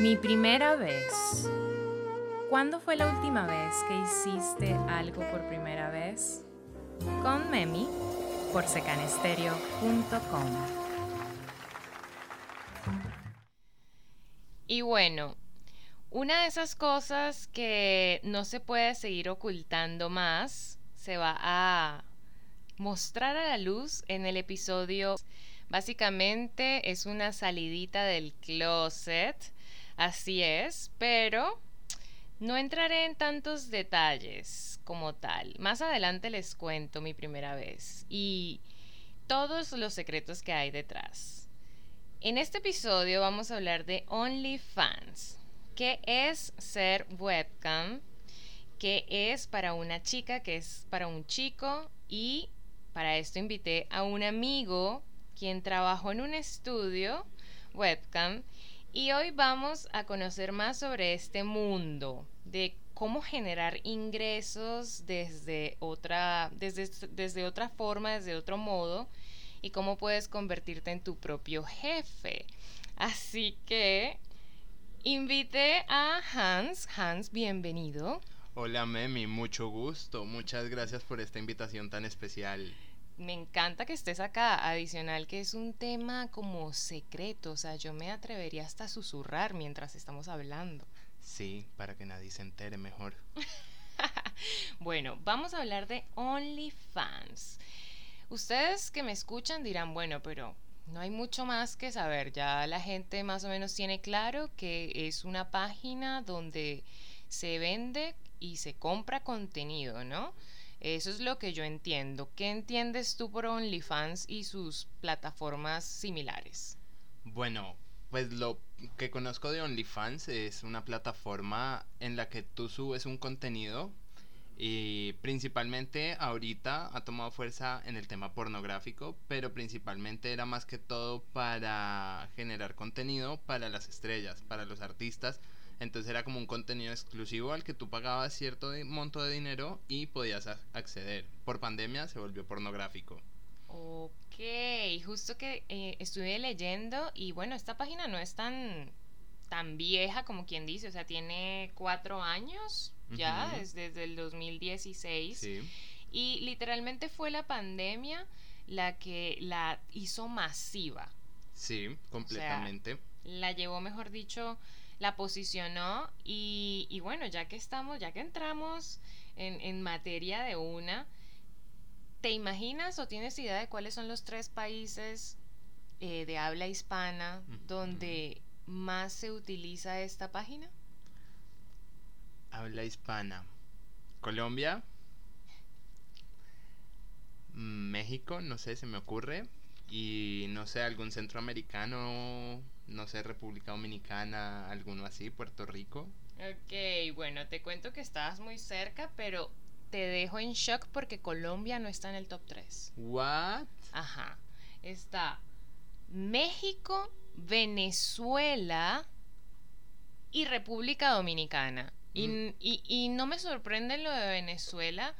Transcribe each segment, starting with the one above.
Mi primera vez. ¿Cuándo fue la última vez que hiciste algo por primera vez? Con Memi por secanestereo.com. Y bueno, una de esas cosas que no se puede seguir ocultando más se va a mostrar a la luz en el episodio. Básicamente es una salidita del closet, así es, pero no entraré en tantos detalles como tal. Más adelante les cuento mi primera vez y todos los secretos que hay detrás. En este episodio vamos a hablar de OnlyFans. ¿Qué es ser webcam? ¿Qué es para una chica? ¿Qué es para un chico? Y para esto invité a un amigo quien trabajó en un estudio webcam y hoy vamos a conocer más sobre este mundo de cómo generar ingresos desde otra, desde, desde otra forma, desde otro modo y cómo puedes convertirte en tu propio jefe. Así que invité a Hans. Hans, bienvenido. Hola Memi, mucho gusto. Muchas gracias por esta invitación tan especial. Me encanta que estés acá. Adicional que es un tema como secreto, o sea, yo me atrevería hasta a susurrar mientras estamos hablando. Sí, para que nadie se entere mejor. bueno, vamos a hablar de OnlyFans. Ustedes que me escuchan dirán, bueno, pero no hay mucho más que saber. Ya la gente más o menos tiene claro que es una página donde se vende y se compra contenido, ¿no? Eso es lo que yo entiendo. ¿Qué entiendes tú por OnlyFans y sus plataformas similares? Bueno, pues lo que conozco de OnlyFans es una plataforma en la que tú subes un contenido y principalmente ahorita ha tomado fuerza en el tema pornográfico, pero principalmente era más que todo para generar contenido para las estrellas, para los artistas, entonces era como un contenido exclusivo al que tú pagabas cierto monto de dinero y podías acceder. Por pandemia se volvió pornográfico. Ok, justo que eh, estuve leyendo y bueno, esta página no es tan, tan vieja como quien dice, o sea, tiene cuatro años ya, es desde el 2016. Sí. Y literalmente fue la pandemia la que la hizo masiva. Sí, completamente. la llevó, mejor dicho, la posicionó y, bueno, ya que estamos, ya que entramos en, materia de una, ¿te imaginas o tienes idea de cuáles son los tres países eh, de habla hispana donde más se utiliza esta página? Habla hispana. Colombia. México, no sé, se me ocurre. Y no sé, algún centroamericano no sé, República Dominicana, alguno así, Puerto Rico. Ok, bueno, te cuento que estabas muy cerca, pero te dejo en shock porque Colombia no está en el top 3. ¿What? Ajá. Está México, Venezuela y República Dominicana. Y, mm. y, y no me sorprende lo de Venezuela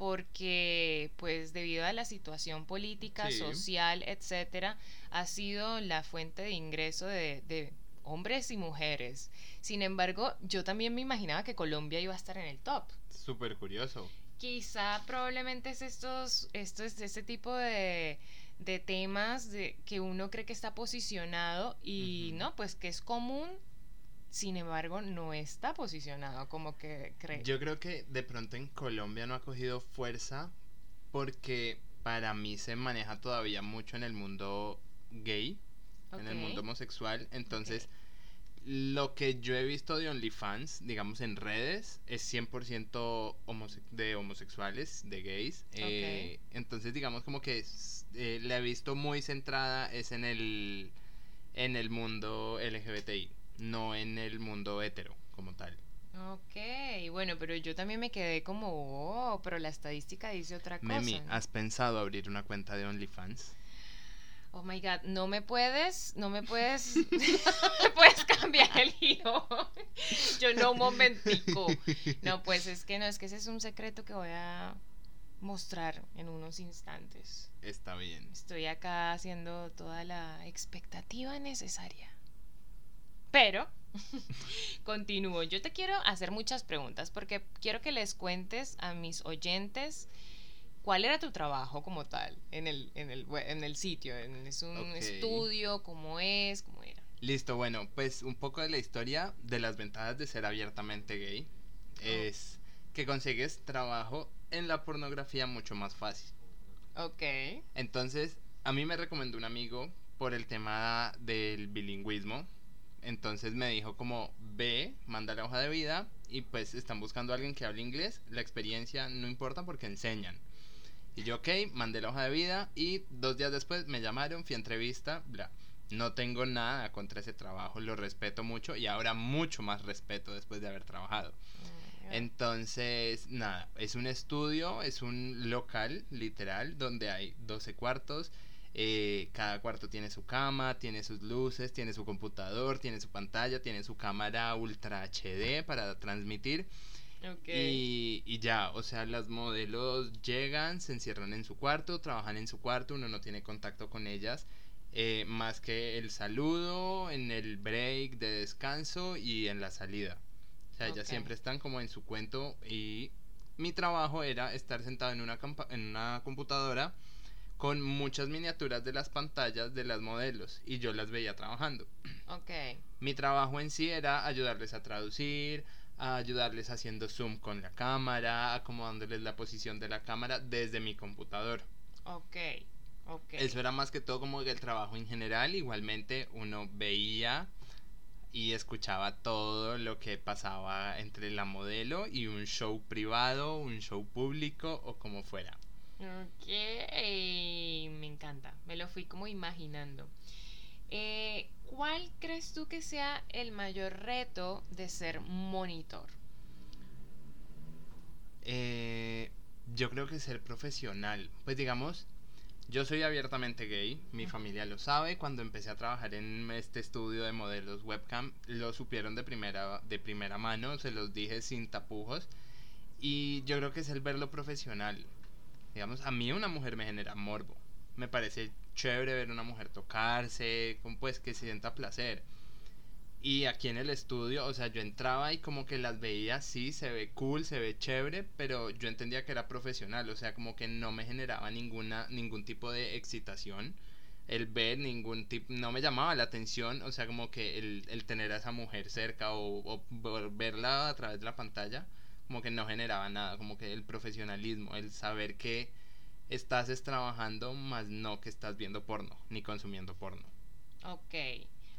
porque pues debido a la situación política, social, etcétera, ha sido la fuente de ingreso de, hombres y mujeres. Sin embargo, yo también me imaginaba que Colombia iba a estar en el top. Súper curioso. Quizá probablemente es estos, estos, este tipo de, de temas de que uno cree que está posicionado y no, pues que es común sin embargo, no está posicionado como que cree. Yo creo que de pronto en Colombia no ha cogido fuerza porque para mí se maneja todavía mucho en el mundo gay, en el mundo homosexual. Entonces, lo que yo he visto de OnlyFans, digamos en redes, es 100% de homosexuales, de gays. Eh, entonces, digamos como que eh, la he visto muy centrada es en el, en el mundo LGBTI no en el mundo hetero como tal. Ok, bueno, pero yo también me quedé como, oh, pero la estadística dice otra cosa. Memi, ¿has pensado abrir una cuenta de OnlyFans? Oh my god, no me puedes, no me puedes, me puedes cambiar el giro. Yo no, un momentico. No, pues es que no, es que ese es un secreto que voy a mostrar en unos instantes. Está bien. Estoy acá haciendo toda la expectativa necesaria. Pero Continúo. Yo te quiero hacer muchas preguntas porque quiero que les cuentes a mis oyentes cuál era tu trabajo como tal en el, en el, en el sitio. ¿Es un estudio? ¿Cómo es? ¿Cómo era? Listo, bueno, pues un poco de la historia de las ventajas de ser abiertamente gay oh. es que consigues trabajo en la pornografía mucho más fácil. Ok. Entonces, a mí me recomendó un amigo por el tema del bilingüismo. Entonces me dijo como, ve, manda la hoja de vida y pues están buscando a alguien que hable inglés. La experiencia no importa porque enseñan. Y yo, ok, mandé la hoja de vida y dos días después me llamaron, fui a entrevista, bla. No tengo nada contra ese trabajo, lo respeto mucho y ahora mucho más respeto después de haber trabajado. Mm, Entonces, nada, es un estudio, es un local literal donde hay 12 cuartos. Eh, cada cuarto tiene su cama, tiene sus luces, tiene su computador, tiene su pantalla, tiene su cámara ultra HD para transmitir. Y, y, ya, o sea, las modelos llegan, se encierran en su cuarto, trabajan en su cuarto, uno no tiene contacto con ellas eh, más que el saludo, en el break de descanso y en la salida. O sea, ellas siempre están como en su cuento y mi trabajo era estar sentado en una, en una computadora con muchas miniaturas de las pantallas de las modelos y yo las veía trabajando. Ok. Mi trabajo en sí era ayudarles a traducir, a ayudarles haciendo zoom con la cámara, acomodándoles la posición de la cámara desde mi computador. Ok. Eso era más que todo como el trabajo en general. Igualmente uno veía y escuchaba todo lo que pasaba entre la modelo y un show privado, un show público o como fuera. Ok, me encanta, me lo fui como imaginando. Eh, ¿Cuál crees tú que sea el mayor reto de ser monitor? Eh, yo creo que ser profesional. Pues digamos, yo soy abiertamente gay, mi familia lo sabe. Cuando empecé a trabajar en este estudio de modelos webcam, lo supieron de primera, de primera mano, se los dije sin tapujos. Y yo creo que es el verlo profesional. Digamos, a mí una mujer me genera morbo. Me parece chévere ver una mujer tocarse, pues que se sienta placer. Y aquí en el estudio, o sea, yo entraba y como que las veía, sí, se ve cool, se ve chévere, pero yo entendía que era profesional, o sea, como que no me generaba ninguna, ningún tipo de excitación el ver ningún tipo, no me llamaba la atención, o sea, como que el, el tener a esa mujer cerca o, verla a través de la pantalla, como que no generaba nada, como que el profesionalismo, el saber que estás trabajando, más no que estás viendo porno, ni consumiendo porno. Ok.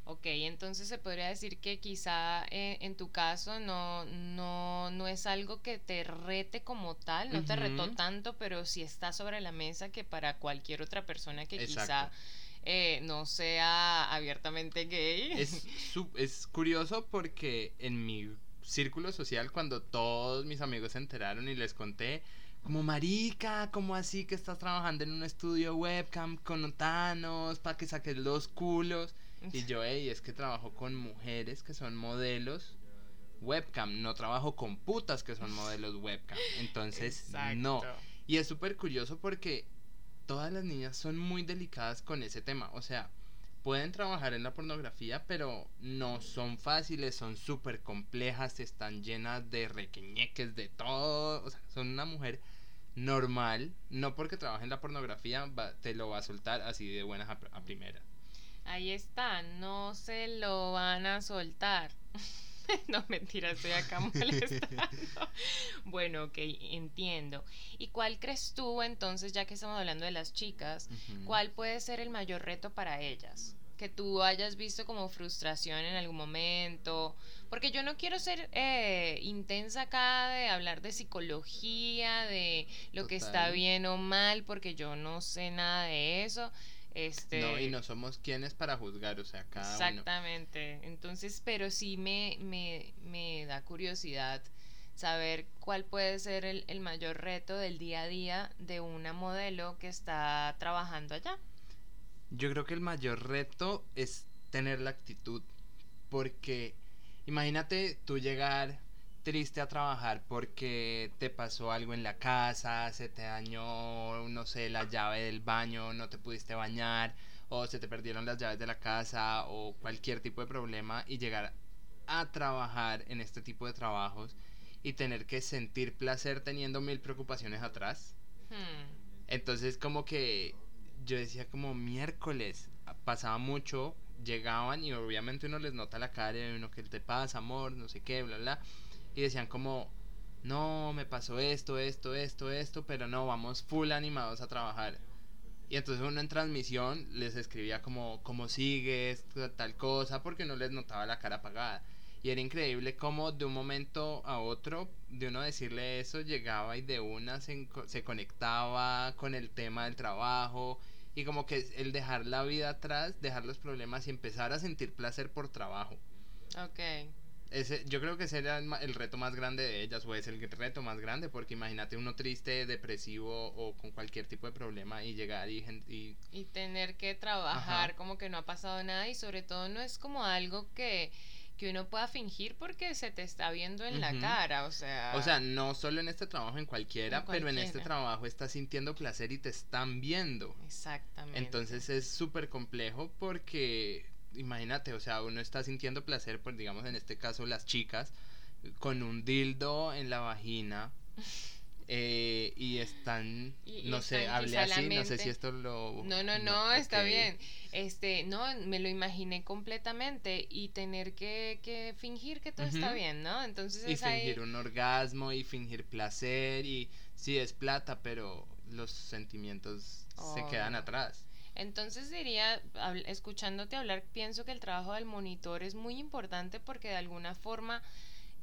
Ok, entonces se podría decir que quizá eh, en tu caso no, no, no es algo que te rete como tal, no te retó tanto, pero sí está sobre la mesa que para cualquier otra persona que quizá eh, no sea abiertamente gay. Es, es curioso porque en mi círculo social, cuando todos mis amigos se enteraron y les conté, como marica, como así que estás trabajando en un estudio webcam con otanos para que saques los culos. Y yo, hey, es que trabajo con mujeres que son modelos webcam, no trabajo con putas que son modelos webcam. Entonces, no. Y es súper curioso porque todas las niñas son muy delicadas con ese tema. O sea, pueden trabajar en la pornografía, pero no son fáciles, son súper complejas, están llenas de requeñeques, de todo. O sea, son una mujer normal, no porque trabaje en la pornografía te lo va a soltar así de buenas a, a primera. Ahí está, no se lo van a soltar. no, mentira, estoy acá molestando. bueno, ok, entiendo. ¿Y cuál crees tú entonces, ya que estamos hablando de las chicas, cuál puede ser el mayor reto para ellas? Que tú hayas visto como frustración en algún momento. Porque yo no quiero ser eh, intensa acá de hablar de psicología, de lo que está bien o mal, porque yo no sé nada de eso este, no, y no somos quienes para juzgar, o sea, cada Exactamente. Entonces, pero sí me, me, me, da curiosidad saber cuál puede ser el, el mayor reto del día a día de una modelo que está trabajando allá. Yo creo que el mayor reto es tener la actitud, porque imagínate tú llegar triste a trabajar porque te pasó algo en la casa, se te dañó, no sé, la llave del baño, no te pudiste bañar, o se te perdieron las llaves de la casa, o cualquier tipo de problema, y llegar a trabajar en este tipo de trabajos y tener que sentir placer teniendo mil preocupaciones atrás. Hmm. Entonces como que yo decía como miércoles, pasaba mucho, llegaban y obviamente uno les nota la cara y uno que te pasa, amor, no sé qué, bla, bla. Y decían como, no, me pasó esto, esto, esto, esto, pero no, vamos full animados a trabajar. Y entonces uno en transmisión les escribía como, ¿cómo sigues? Tal cosa, porque no les notaba la cara apagada. Y era increíble cómo de un momento a otro, de uno decirle eso, llegaba y de una se, se conectaba con el tema del trabajo. Y como que el dejar la vida atrás, dejar los problemas y empezar a sentir placer por trabajo. Ok. Ese, yo creo que ese era el, reto más grande de ellas, o es el reto más grande, porque imagínate uno triste, depresivo o con cualquier tipo de problema y llegar y... Y, y tener que trabajar como que no ha pasado nada y sobre todo no es como algo que que uno pueda fingir porque se te está viendo en la cara, o sea... O sea, no solo en este trabajo, en cualquiera, pero en este trabajo estás sintiendo placer y te están viendo. Exactamente. Entonces es súper complejo porque, imagínate, o sea, uno está sintiendo placer, por digamos en este caso las chicas, con un dildo en la vagina. Eh, y están, no sé, hablé así, no sé si esto lo... No, no, no, está bien. Este, no, me lo imaginé completamente y tener que, que fingir que todo está bien, ¿no? Entonces y fingir un orgasmo y fingir placer y sí es plata, pero los sentimientos se quedan atrás. Entonces diría, escuchándote hablar, pienso que el trabajo del monitor es muy importante porque de alguna forma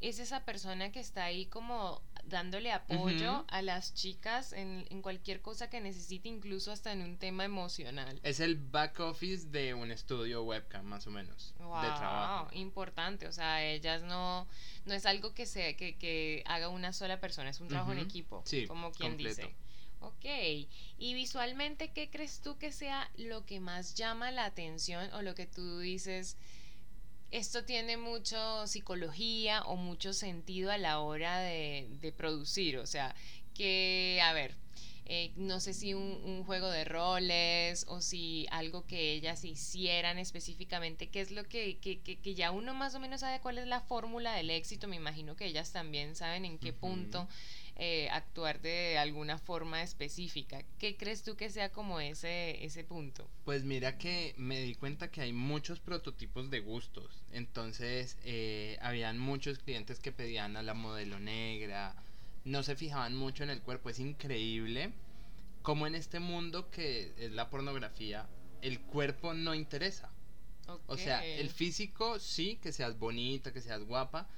es esa persona que está ahí como dándole apoyo a las chicas en, cualquier cosa que necesite, incluso hasta en un tema emocional. Es el back office de un estudio webcam, más o menos, wow, de trabajo. Importante, o sea, ellas no, no es algo que, se, que, que haga una sola persona, es un trabajo en equipo, como quien dice. Ok, y visualmente, ¿qué crees tú que sea lo que más llama la atención o lo que tú dices? esto tiene mucho psicología o mucho sentido a la hora de, producir. O sea, que, a ver, eh, no sé si un, juego de roles o si algo que ellas hicieran específicamente, qué es lo que, que, que, ya uno más o menos sabe cuál es la fórmula del éxito. Me imagino que ellas también saben en qué punto eh, actuar de alguna forma específica. ¿Qué crees tú que sea como ese, ese punto? Pues mira que me di cuenta que hay muchos prototipos de gustos. Entonces, eh, habían muchos clientes que pedían a la modelo negra, no se fijaban mucho en el cuerpo. Es increíble como en este mundo que es la pornografía, el cuerpo no interesa. O sea, el físico sí, que seas bonita, que seas guapa,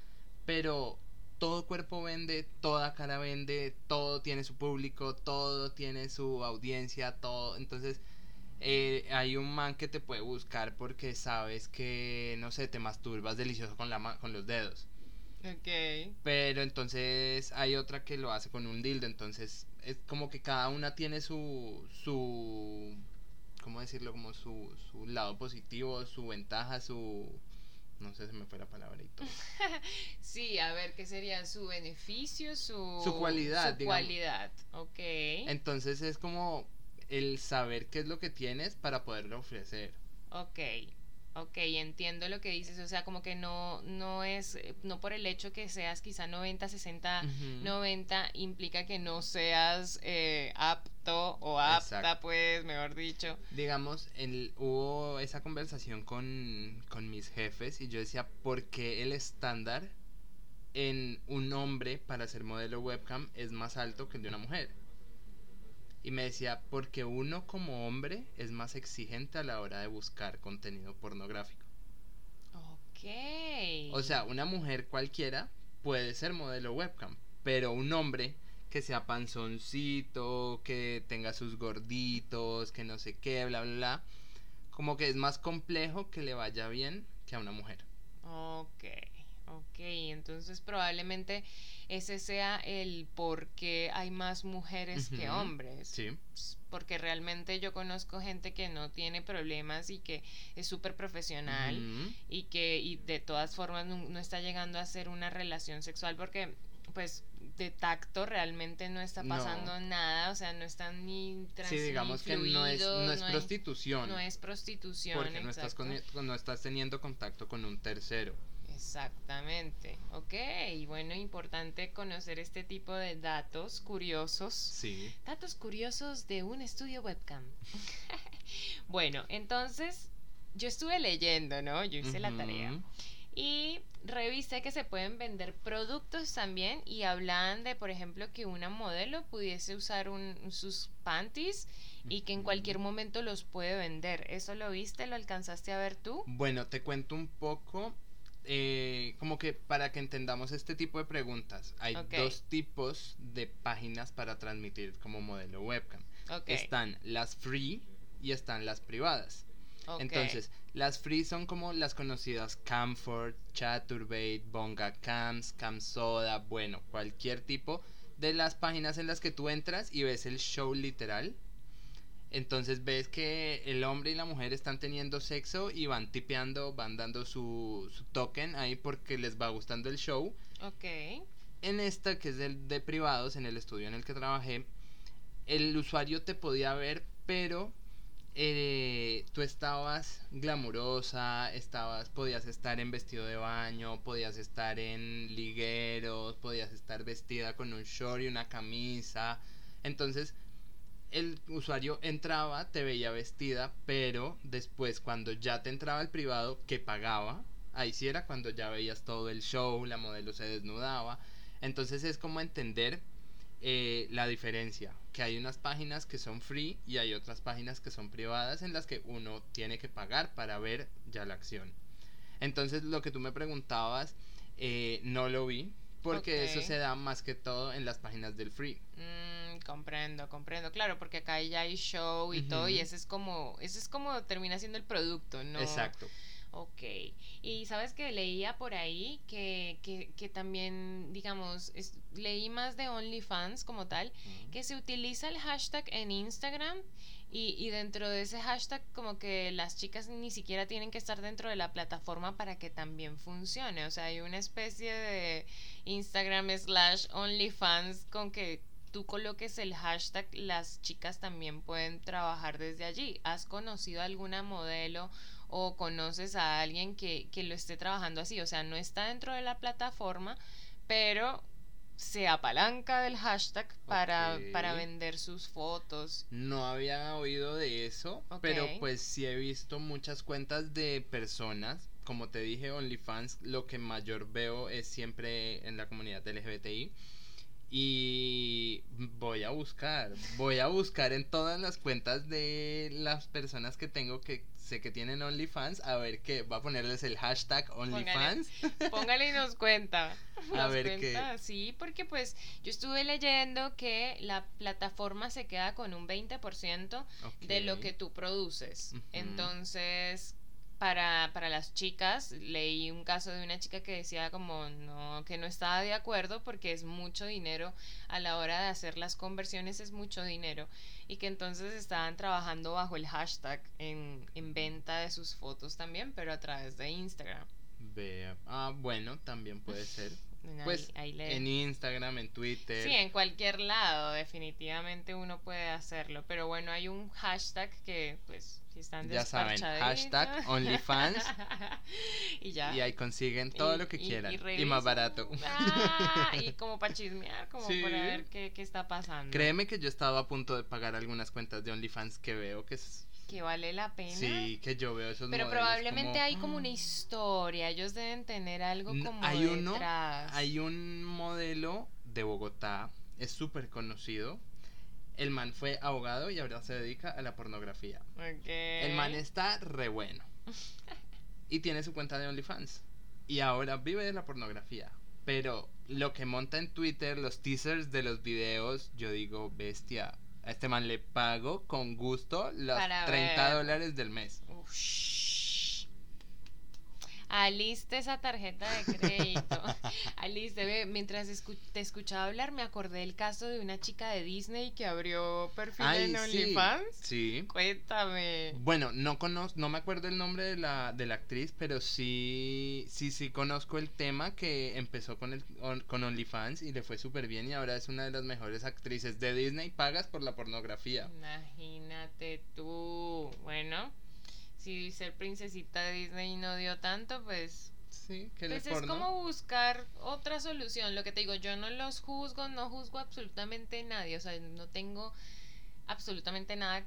pero todo cuerpo vende, toda cara vende, todo tiene su público, todo tiene su audiencia, todo. Entonces, eh, hay un man que te puede buscar porque sabes que, no sé, te masturbas delicioso con, la con los dedos. Ok. Pero entonces hay otra que lo hace con un dildo, entonces es como que cada una tiene su, su, ¿cómo decirlo? Como su, su lado positivo, su ventaja, su no sé si me fue la palabra y todo. sí, a ver, ¿qué sería su beneficio, su, su cualidad? Su cualidad, ok. Entonces es como el saber qué es lo que tienes para poderlo ofrecer. Ok. Ok, entiendo lo que dices, o sea, como que no, no es, no por el hecho que seas quizá 90, 60, 90, implica que no seas eh, apto o apta, pues, mejor dicho. Digamos, el, hubo esa conversación con, con mis jefes y yo decía, ¿por qué el estándar en un hombre para ser modelo webcam es más alto que el de una mujer? Y me decía, porque uno como hombre es más exigente a la hora de buscar contenido pornográfico. Ok. O sea, una mujer cualquiera puede ser modelo webcam, pero un hombre que sea panzoncito, que tenga sus gorditos, que no sé qué, bla, bla, bla, como que es más complejo que le vaya bien que a una mujer. Ok, ok, entonces probablemente ese sea el por qué hay más mujeres que hombres. Sí. Porque realmente yo conozco gente que no tiene problemas y que es súper profesional y que y de todas formas no, está llegando a ser una relación sexual porque pues de tacto realmente no está pasando nada, o sea, no están ni Sí, digamos que no es, no es prostitución. no es prostitución. Porque no estás, no estás teniendo contacto con un tercero. Exactamente. Ok, bueno, importante conocer este tipo de datos curiosos. Sí. Datos curiosos de un estudio webcam. bueno, entonces yo estuve leyendo, ¿no? Yo hice la tarea. Y revisé que se pueden vender productos también y hablaban de, por ejemplo, que una modelo pudiese usar un- sus panties y que en cualquier momento los puede vender. ¿Eso lo viste? ¿Lo alcanzaste a ver tú? Bueno, te cuento un poco, eh, como que para que entendamos este tipo de preguntas, hay dos tipos de páginas para transmitir como modelo webcam. Están las free y están las privadas. Entonces, las free son como las conocidas Camford, Chaturbate, Bonga Cams, Camsoda, bueno, cualquier tipo de las páginas en las que tú entras y ves el show literal. Entonces ves que el hombre y la mujer están teniendo sexo y van tipeando, van dando su, su token ahí porque les va gustando el show. Ok. En esta, que es el de privados, en el estudio en el que trabajé, el usuario te podía ver, pero eh, tú estabas glamurosa, estabas, podías estar en vestido de baño, podías estar en ligueros, podías estar vestida con un short y una camisa. Entonces, el usuario entraba, te veía vestida, pero después cuando ya te entraba el privado, que pagaba, ahí sí era cuando ya veías todo el show, la modelo se desnudaba. Entonces es como entender eh, la diferencia, que hay unas páginas que son free y hay otras páginas que son privadas en las que uno tiene que pagar para ver ya la acción. Entonces lo que tú me preguntabas, eh, no lo vi, porque eso se da más que todo en las páginas del free. Mm, comprendo, comprendo. Claro, porque acá ya hay show y todo y ese es como, ese es como termina siendo el producto, ¿no? Exacto. Ok. Y sabes que leía por ahí que, que, que también, digamos, es- leí más de OnlyFans como tal, que se utiliza el hashtag en Instagram y, y dentro de ese hashtag como que las chicas ni siquiera tienen que estar dentro de la plataforma para que también funcione. O sea, hay una especie de Instagram slash OnlyFans con que tú coloques el hashtag, las chicas también pueden trabajar desde allí. ¿Has conocido alguna modelo o conoces a alguien que, que lo esté trabajando así? O sea, no está dentro de la plataforma, pero se apalanca del hashtag para, para vender sus fotos. No había oído de eso, pero pues sí he visto muchas cuentas de personas. Como te dije, OnlyFans, lo que mayor veo es siempre en la comunidad LGBTI. Y voy a buscar, voy a buscar en todas las cuentas de las personas que tengo que sé que tienen OnlyFans, a ver qué, va a ponerles el hashtag OnlyFans. Póngale y nos cuenta. A Nos ver qué. cuenta, Sí, porque pues yo estuve leyendo que la plataforma se queda con un 20% de lo que tú produces. Entonces, para, para las chicas, leí un caso de una chica que decía como no, que no estaba de acuerdo porque es mucho dinero a la hora de hacer las conversiones, es mucho dinero. Y que entonces estaban trabajando bajo el hashtag en, en venta de sus fotos también, pero a través de Instagram. Vea. Ah, bueno, también puede ser. Pues ahí le- en Instagram, en Twitter. Sí, en cualquier lado, definitivamente uno puede hacerlo. Pero bueno, hay un hashtag que, pues, están Ya saben, hashtag OnlyFans. y ya. Y ahí consiguen todo Y- lo que y- quieran. y Y, más barato. Ah, y como para chismear, como Sí. para ver qué, qué está pasando. Créeme que yo estaba a punto de pagar algunas cuentas de OnlyFans que veo que es- Que vale la pena. sí, que yo veo esos Pero probablemente como- hay como una historia. Ellos deben tener algo como hay uno, detrás. hay un modelo de Bogotá, es súper conocido. El man fue abogado y ahora se dedica a la pornografía. El man está re bueno. Y tiene su cuenta de OnlyFans. Y ahora vive de la pornografía. Pero lo que monta en Twitter, los teasers de los videos, yo digo, bestia. A este man le pago con gusto los Para 30 ver. dólares del mes. Aliste esa tarjeta de crédito. Aliste, mientras escu- te escuchaba hablar, me acordé del caso de una chica de Disney que abrió perfil Ay, en sí. OnlyFans. Sí. Cuéntame. Bueno, no conozco, no me acuerdo el nombre de la, de la actriz, pero sí, sí, sí conozco el tema que empezó con el on- con OnlyFans y le fue súper bien y ahora es una de las mejores actrices de Disney pagas por la pornografía. Imagínate tú. Bueno, si ser princesita de Disney no dio tanto, pues Sí. que pues es como buscar otra solución. Lo que te digo, yo no los juzgo, no juzgo absolutamente nadie. O sea, no tengo absolutamente nada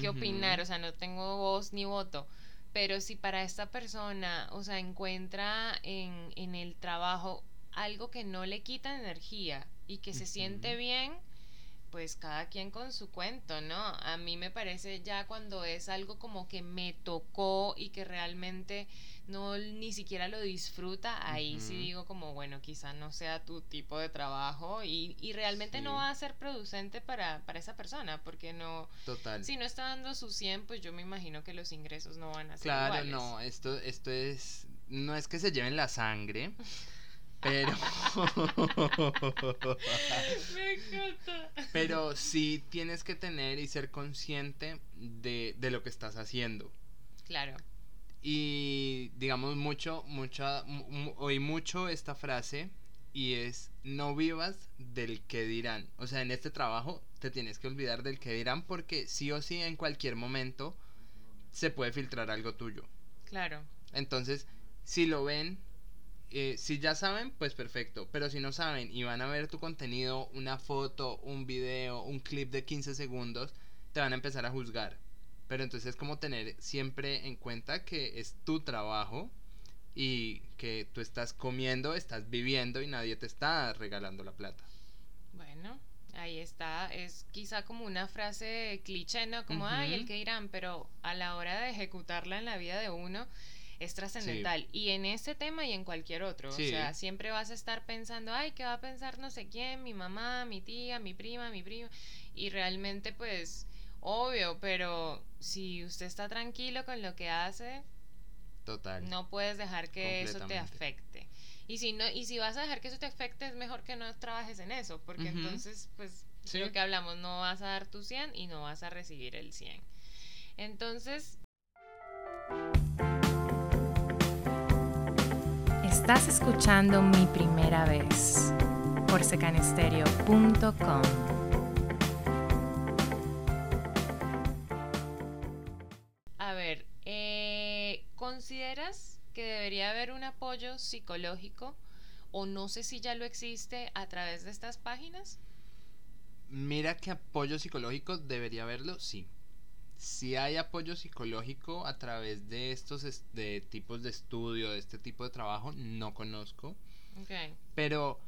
que opinar. O sea, no tengo voz ni voto. Pero si para esta persona, o sea, encuentra en, en el trabajo algo que no le quita energía y que se siente bien, pues cada quien con su cuento, ¿no? A mí me parece ya cuando es algo como que me tocó y que realmente no ni siquiera lo disfruta, ahí sí digo como, bueno, quizá no sea tu tipo de trabajo y, y realmente no va a ser producente para, para esa persona, porque no... Total. Si no está dando su 100, pues yo me imagino que los ingresos no van a ser Claro, no, esto, esto es... No es que se lleven la sangre, pero... Me encanta. Pero sí tienes que tener y ser consciente de, de lo que estás haciendo. Claro. Y digamos mucho, mucha, oí mucho esta frase y es no vivas del que dirán. O sea, en este trabajo te tienes que olvidar del que dirán porque sí o sí en cualquier momento se puede filtrar algo tuyo. Claro. Entonces, si lo ven, eh, si ya saben, pues perfecto. Pero si no saben y van a ver tu contenido, una foto, un video, un clip de 15 segundos, te van a empezar a juzgar. Pero entonces es como tener siempre en cuenta que es tu trabajo y que tú estás comiendo, estás viviendo y nadie te está regalando la plata. Bueno, ahí está. Es quizá como una frase cliché, ¿no? Como, ay, el que irán, pero a la hora de ejecutarla en la vida de uno es trascendental. Y en ese tema y en cualquier otro. O sea, siempre vas a estar pensando, ay, ¿qué va a pensar no sé quién? Mi mamá, mi tía, mi prima, mi primo. Y realmente, pues Obvio, pero si usted está tranquilo con lo que hace, Total. No puedes dejar que eso te afecte. Y si no y si vas a dejar que eso te afecte, es mejor que no trabajes en eso, porque entonces pues lo que hablamos, no vas a dar tu 100 y no vas a recibir el 100. Entonces, Estás escuchando Mi Primera Vez por secanestereo.com. ¿Consideras que debería haber un apoyo psicológico o no sé si ya lo existe a través de estas páginas? Mira que apoyo psicológico debería haberlo, sí. Si hay apoyo psicológico a través de estos de tipos de estudio, de este tipo de trabajo, no conozco. Okay. Pero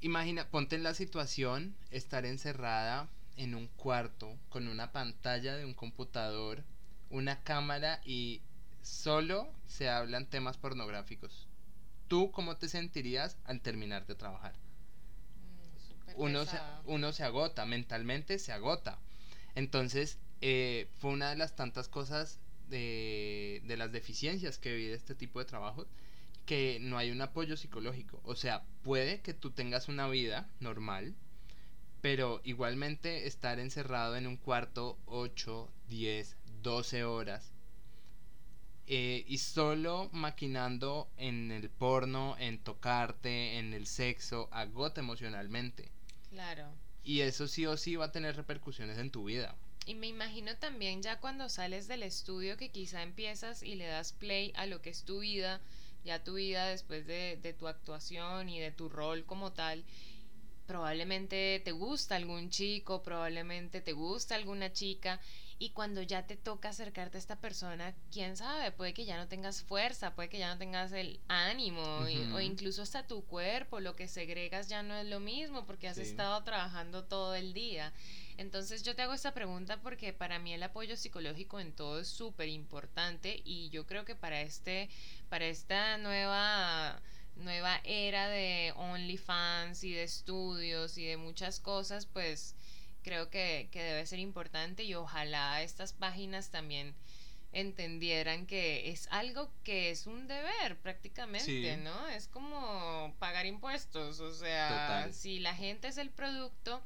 imagina, ponte en la situación estar encerrada en un cuarto con una pantalla de un computador, una cámara y solo se hablan temas pornográficos. ¿Tú cómo te sentirías al terminar de trabajar? Mm, uno, se, uno se agota, mentalmente se agota. Entonces, eh, fue una de las tantas cosas de, de las deficiencias que vi de este tipo de trabajo que no hay un apoyo psicológico. O sea, puede que tú tengas una vida normal, pero igualmente estar encerrado en un cuarto 8, 10, 12 horas eh, y solo maquinando en el porno, en tocarte, en el sexo, agota emocionalmente. Claro. Y eso sí o sí va a tener repercusiones en tu vida. Y me imagino también ya cuando sales del estudio que quizá empiezas y le das play a lo que es tu vida, ya tu vida después de, de tu actuación y de tu rol como tal, probablemente te gusta algún chico, probablemente te gusta alguna chica y cuando ya te toca acercarte a esta persona, quién sabe, puede que ya no tengas fuerza, puede que ya no tengas el ánimo o incluso hasta tu cuerpo, lo que segregas ya no es lo mismo porque has estado trabajando todo el día. Entonces yo te hago esta pregunta porque para mí el apoyo psicológico en todo es súper importante y yo creo que para este, para esta nueva nueva era de OnlyFans y de estudios y de muchas cosas, pues creo que, debe ser importante y ojalá estas páginas también entendieran que es algo que es un deber prácticamente, ¿no? Es como pagar impuestos, o sea, si la gente es el producto,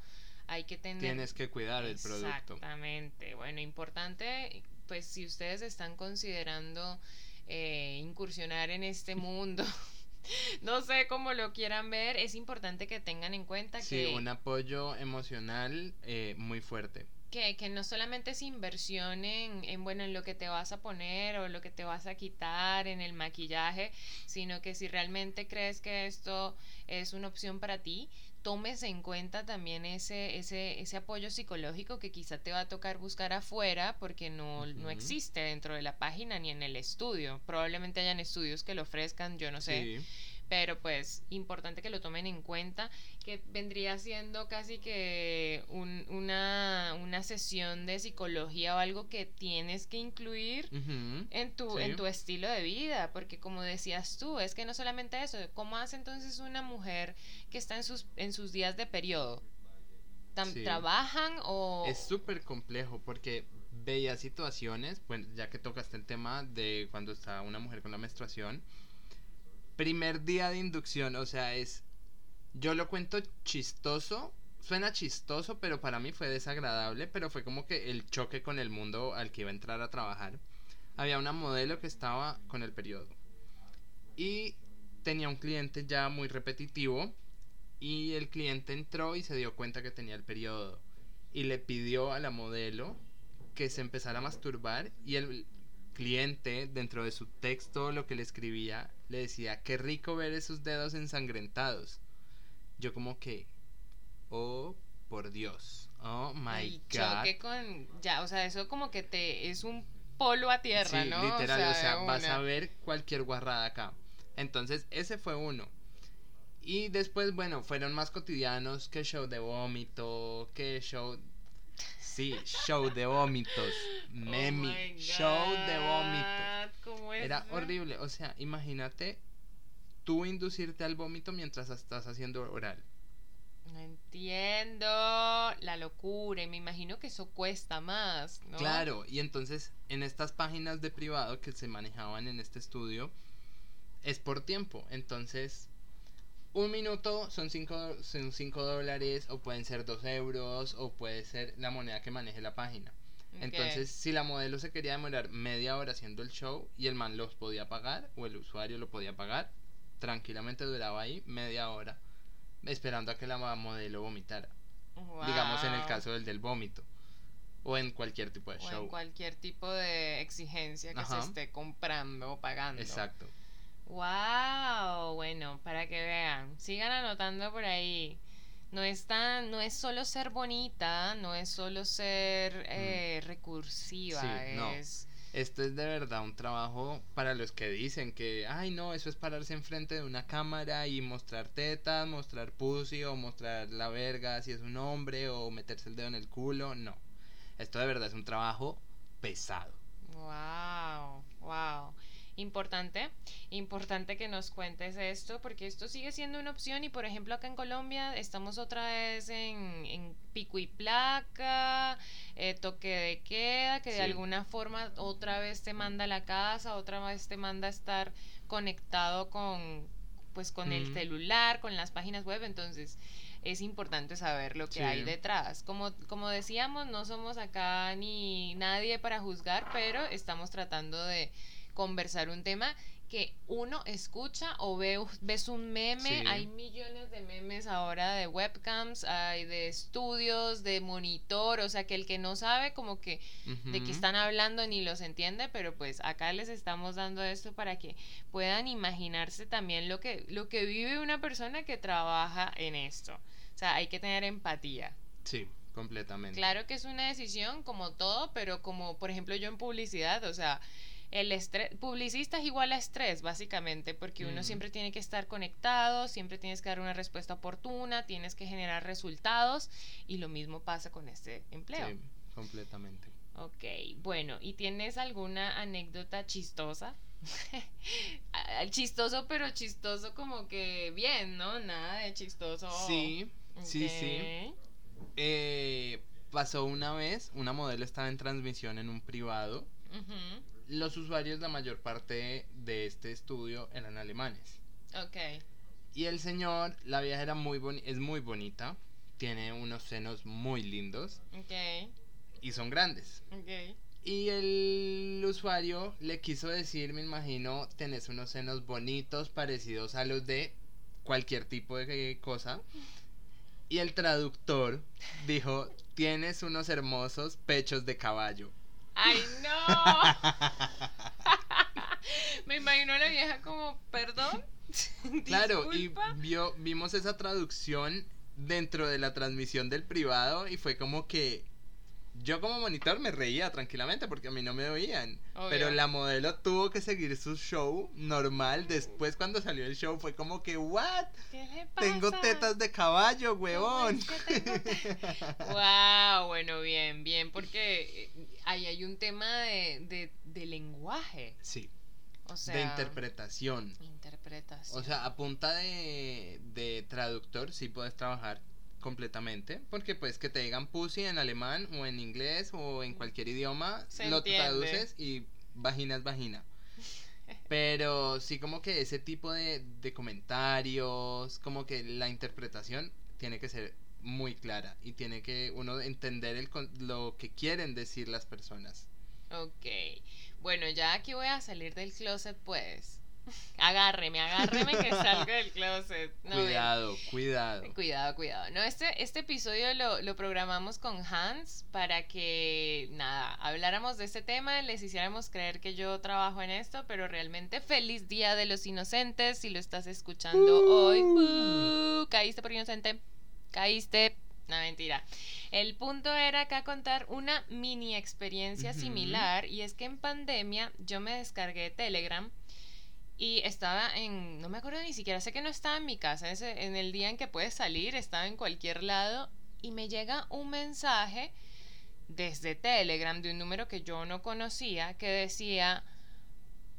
hay que tener... Tienes que cuidar el producto. Exactamente, bueno, importante, pues si ustedes están considerando eh, incursionar en este mundo no sé cómo lo quieran ver, es importante que tengan en cuenta que... Sí, un apoyo emocional eh, muy fuerte. que, que, no solamente es inversión en, en, bueno, en lo que te vas a poner o lo que te vas a quitar, en el maquillaje, sino que si realmente crees que esto es una opción para ti, tomes en cuenta también ese, ese, ese apoyo psicológico que quizá te va a tocar buscar afuera porque no, no existe dentro de la página ni en el estudio. Probablemente hayan estudios que lo ofrezcan, yo no sé. Sí pero pues importante que lo tomen en cuenta, que vendría siendo casi que una, una, sesión de psicología o algo que tienes que incluir en, tu, en tu estilo de vida, porque como decías tú, es que no solamente eso, ¿cómo hace entonces una mujer que está en sus, en sus días de periodo? ¿Trabajan o...? Es súper complejo porque veía situaciones, bueno, ya que tocaste el tema de cuando está una mujer con la menstruación, primer día de inducción, o sea, es... Yo lo cuento chistoso, suena chistoso, pero para mí fue desagradable, pero fue como que el choque con el mundo al que iba a entrar a trabajar. Había una modelo que estaba con el periodo. Y tenía un cliente ya muy repetitivo. Y el cliente entró y se dio cuenta que tenía el periodo. Y le pidió a la modelo que se empezara a masturbar. Y el cliente, dentro de su texto, lo que le escribía, le decía, qué rico ver esos dedos ensangrentados. Yo como que, oh, por Dios, oh my God. Choque con, ya, o sea, eso como que te, es un polo a tierra, sí, ¿no? literal, o sea, vas a ver cualquier guarrada acá. Entonces, ese fue uno. Y después, bueno, fueron más cotidianos que show de vómito, que show... Sí, show de vómitos. Oh Memi, show de vómito. Era horrible. O sea, imagínate tú inducirte al vómito mientras estás haciendo oral. No entiendo la locura y me imagino que eso cuesta más, ¿no? Claro, y entonces en estas páginas de privado que se manejaban en este estudio es por tiempo. Entonces un minuto son 5 son cinco dólares o pueden ser 2 euros o puede ser la moneda que maneje la página. Entonces, si la modelo se quería demorar media hora haciendo el show y el man los podía pagar o el usuario lo podía pagar, tranquilamente duraba ahí media hora esperando a que la modelo vomitara. Digamos en el caso del del vómito o en cualquier tipo de o show. En cualquier tipo de exigencia que se esté comprando o pagando. Exacto. Wow, bueno, para que vean, sigan anotando por ahí. No es tan, no es solo ser bonita, no es solo ser mm. eh, recursiva, es... Esto es de verdad un trabajo para los que dicen que, ay no, eso es pararse enfrente de una cámara y mostrar tetas, mostrar pussy o mostrar la verga si es un hombre o meterse el dedo en el culo. No, esto de verdad es un trabajo pesado. Wow, wow importante, importante que nos cuentes esto, porque esto sigue siendo una opción y por ejemplo acá en Colombia estamos otra vez en, pico y placa, eh, toque de queda, que de alguna forma otra vez te manda a la casa, otra vez te manda a estar conectado con pues con el celular, con las páginas web, entonces es importante saber lo que hay detrás. Como, como decíamos, no somos acá ni nadie para juzgar, pero estamos tratando de conversar un tema que uno escucha o ve, ves un meme, hay millones de memes ahora de webcams, hay de estudios, de monitor, o sea que el que no sabe como que de qué están hablando ni los entiende, pero pues acá les estamos dando esto para que puedan imaginarse también lo que, lo que vive una persona que trabaja en esto. O sea, hay que tener empatía. Sí, completamente. Claro que es una decisión como todo, pero como por ejemplo yo en publicidad, o sea, el estrés, publicista es igual a estrés, básicamente, porque uno siempre tiene que estar conectado, siempre tienes que dar una respuesta oportuna, tienes que generar resultados y lo mismo pasa con este empleo. Sí, completamente. Ok, bueno, ¿y tienes alguna anécdota chistosa? chistoso, pero chistoso como que bien, ¿no? Nada de chistoso. Sí, sí, sí. Eh, pasó una vez, una modelo estaba en transmisión en un privado los usuarios, la mayor parte de este estudio eran alemanes. Ok. Y el señor, la vieja era muy es muy bonita, tiene unos senos muy lindos. Ok. Y son grandes. Ok. Y el usuario le quiso decir, me imagino, tenés unos senos bonitos parecidos a los de cualquier tipo de cosa. Y el traductor dijo, tienes unos hermosos pechos de caballo. ¡Ay, no! Me imagino a la vieja como, perdón. claro, y vio, vimos esa traducción dentro de la transmisión del privado y fue como que yo como monitor me reía tranquilamente porque a mí no me oían. Pero la modelo tuvo que seguir su show normal. Después cuando salió el show fue como que, ¿what? Tengo tetas de caballo, huevón. wow, bueno, bien, bien, porque eh, ahí hay un tema de, de, lenguaje. Sí. O sea, de interpretación. Interpretación. O sea, a punta de, de traductor sí puedes trabajar completamente, porque pues que te digan pussy en alemán o en inglés o en cualquier idioma, lo traduces y vagina es vagina. Pero sí como que ese tipo de, de comentarios, como que la interpretación tiene que ser muy clara y tiene que uno entender el, lo que quieren decir las personas. Ok, bueno, ya aquí voy a salir del closet pues. Agárreme, agárreme que salga del closet. cuidado, cuidado. Cuidado, cuidado. No, este, este episodio lo, lo, programamos con Hans para que, nada, habláramos de este tema, les hiciéramos creer que yo trabajo en esto, pero realmente feliz Día de los Inocentes si lo estás escuchando hoy. Uh, caíste por inocente, caíste. No, mentira. El punto era acá contar una mini experiencia similar y es que en pandemia yo me descargué Telegram y estaba en, no me acuerdo ni siquiera, sé que no estaba en mi casa, ese, en el día en que puedes salir, estaba en cualquier lado y me llega un mensaje desde Telegram de un número que yo no conocía que decía,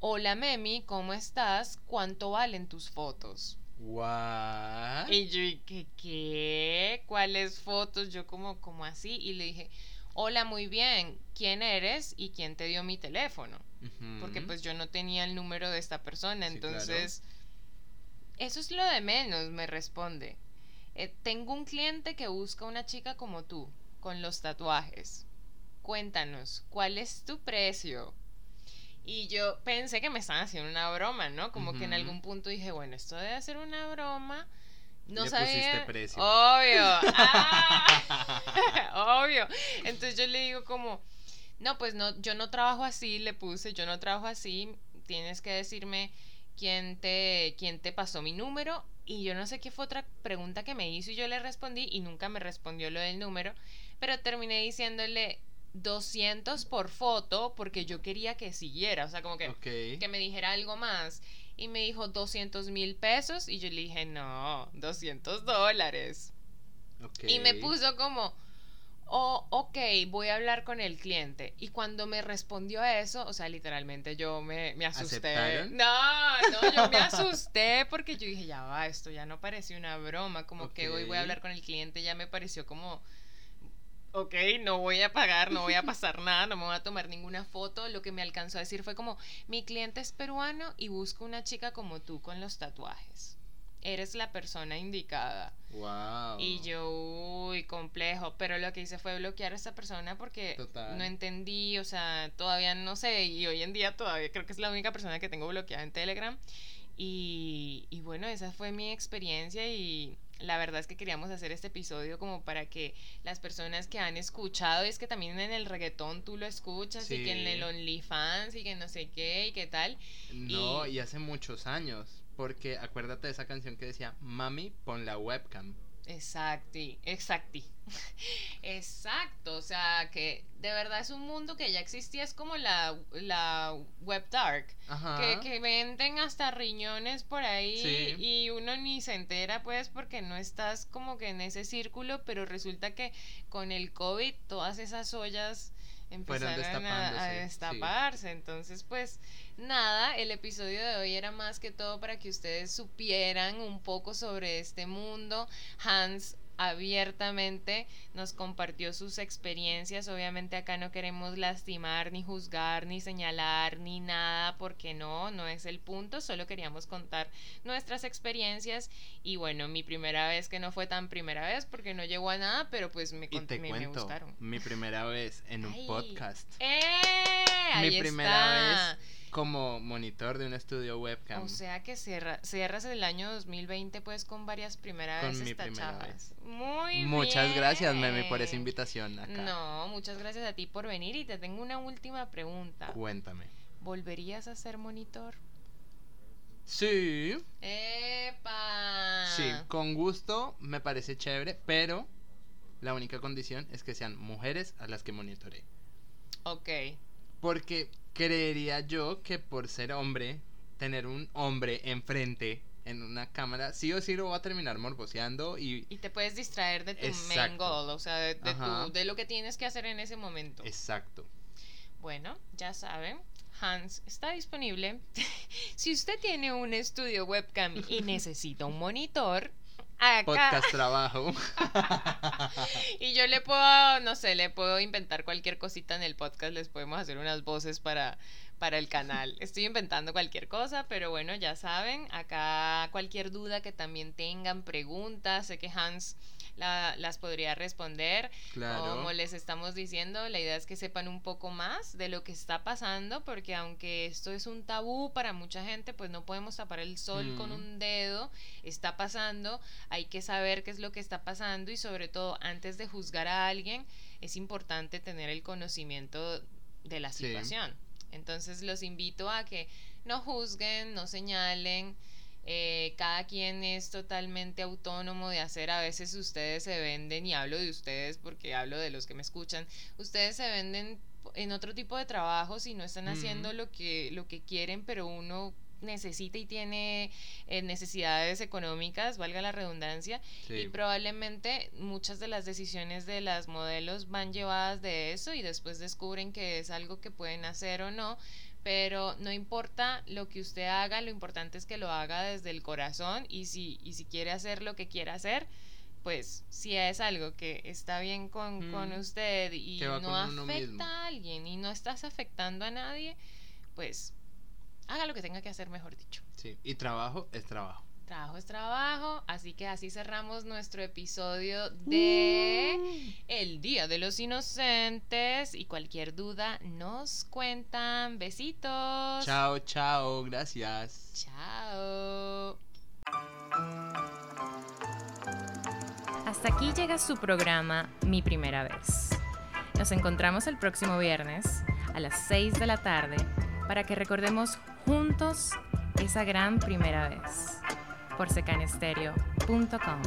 hola Memi, ¿cómo estás? ¿Cuánto valen tus fotos? What? Y yo, ¿qué? ¿Qué? ¿Cuáles fotos? Yo como, como así y le dije, hola, muy bien, ¿quién eres y quién te dio mi teléfono? Porque pues yo no tenía el número de esta persona, entonces... Eso es lo de menos, me responde. Eh, tengo un cliente que busca una chica como tú, con los tatuajes. Cuéntanos, ¿cuál es tu precio? Y yo pensé que me estaban haciendo una broma, ¿no? Como que en algún punto dije, bueno, esto debe ser una broma. No sabía. precio. Obvio. Ah, obvio. Entonces yo le digo como, no, pues no, yo no trabajo así, le puse, yo no trabajo así, tienes que decirme quién te, quién te pasó mi número. Y yo no sé qué fue otra pregunta que me hizo y yo le respondí y nunca me respondió lo del número, pero terminé diciéndole 200 por foto porque yo quería que siguiera, o sea, como que, que me dijera algo más. Y me dijo 200 mil pesos y yo le dije, no, 200 dólares. Y me puso como, oh, ok, voy a hablar con el cliente. Y cuando me respondió a eso, o sea, literalmente yo me, me asusté. No, no, yo me asusté porque yo dije, ya va, esto ya no pareció una broma, como que hoy voy a hablar con el cliente, ya me pareció como ok, no voy a pagar, no voy a pasar nada, no me voy a tomar ninguna foto. Lo que me alcanzó a decir fue como, mi cliente es peruano y busco una chica como tú con los tatuajes. Eres la persona indicada. Wow. Y yo, uy, complejo. Pero lo que hice fue bloquear a esa persona porque no entendí, o sea, todavía no sé. Y hoy en día todavía creo que es la única persona que tengo bloqueada en Telegram. Y, y bueno, esa fue mi experiencia y la verdad es que queríamos hacer este episodio como para que las personas que han escuchado, es que también en el reggaetón tú lo escuchas y que en el OnlyFans y que no sé qué y qué tal. No, y, y hace muchos años, porque acuérdate de esa canción que decía, mami, pon la webcam. Exacti, exacti. Exacto, o sea que de verdad es un mundo que ya existía, es como la, la web dark, que, que, venden hasta riñones por ahí y uno ni se entera pues porque no estás como que en ese círculo, pero resulta que con el COVID todas esas ollas empezaron a, destaparse. Entonces, pues nada, el episodio de hoy era más que todo para que ustedes supieran un poco sobre este mundo. Hans abiertamente nos compartió sus experiencias. Obviamente acá no queremos lastimar, ni juzgar, ni señalar, ni nada, porque no, no es el punto. Solo queríamos contar nuestras experiencias. Y bueno, mi primera vez, que no fue tan primera vez porque no llegó a nada, pero pues me, conté, me, gustaron. Mi primera vez en un podcast. ¡Eh! mi primera vez como monitor de un estudio webcam. O sea que cierras el año 2020 pues con varias primeras con veces tachadas. Muy Muchas gracias, Meme, por esa invitación acá. No, muchas gracias a ti por venir y te tengo una última pregunta. Cuéntame. ¿Volverías a ser monitor? Sí. ¡Epa! Sí, con gusto, me parece chévere, pero la única condición es que sean mujeres a las que monitore. Ok. Porque creería yo que por ser hombre, tener un hombre enfrente en una cámara, sí o sí lo va a terminar morboseando y... Y te puedes distraer de tu main goal, o sea, de, de lo que tienes que hacer en ese momento. Exacto. Bueno, ya saben, Hans está disponible. si usted tiene un estudio webcam y necesita un monitor, Podcast trabajo. y yo le puedo, no sé, le puedo inventar cualquier cosita en el podcast, les podemos hacer unas voces para, para el canal. Estoy inventando cualquier cosa, pero bueno, ya saben, acá cualquier duda que también tengan, preguntas, sé que Hans las podría responder. Como les estamos diciendo, la idea es que sepan un poco más de lo que está pasando, porque aunque esto es un tabú para mucha gente, pues no podemos tapar el sol con un dedo. Está pasando, hay que saber qué es lo que está pasando y sobre todo antes de juzgar a alguien, es importante tener el conocimiento de la situación. Entonces los invito a que no juzguen, no señalen, eh, cada quien es totalmente autónomo de hacer. A veces ustedes se venden, y hablo de ustedes porque hablo de los que me escuchan, ustedes se venden en otro tipo de trabajos y no están haciendo lo que, lo que quieren, pero uno necesita y tiene eh, necesidades económicas, valga la redundancia, y probablemente muchas de las decisiones de las modelos van llevadas de eso y después descubren que es algo que pueden hacer o no, pero no importa lo que usted haga, lo importante es que lo haga desde el corazón y si, y si quiere hacer lo que quiera hacer, pues si es algo que está bien con, con usted y no afecta a alguien y no estás afectando a nadie, pues haga lo que tenga que hacer, mejor dicho. Sí, y trabajo es trabajo. Trabajo es trabajo, así que así cerramos nuestro episodio de uh. El Día de los Inocentes y cualquier duda nos cuentan. Besitos. Chao, chao, gracias. Chao. Hasta aquí llega su programa Mi Primera Vez. Nos encontramos el próximo viernes a las 6 de la tarde para que recordemos juntos esa gran primera vez por secanestereo.com.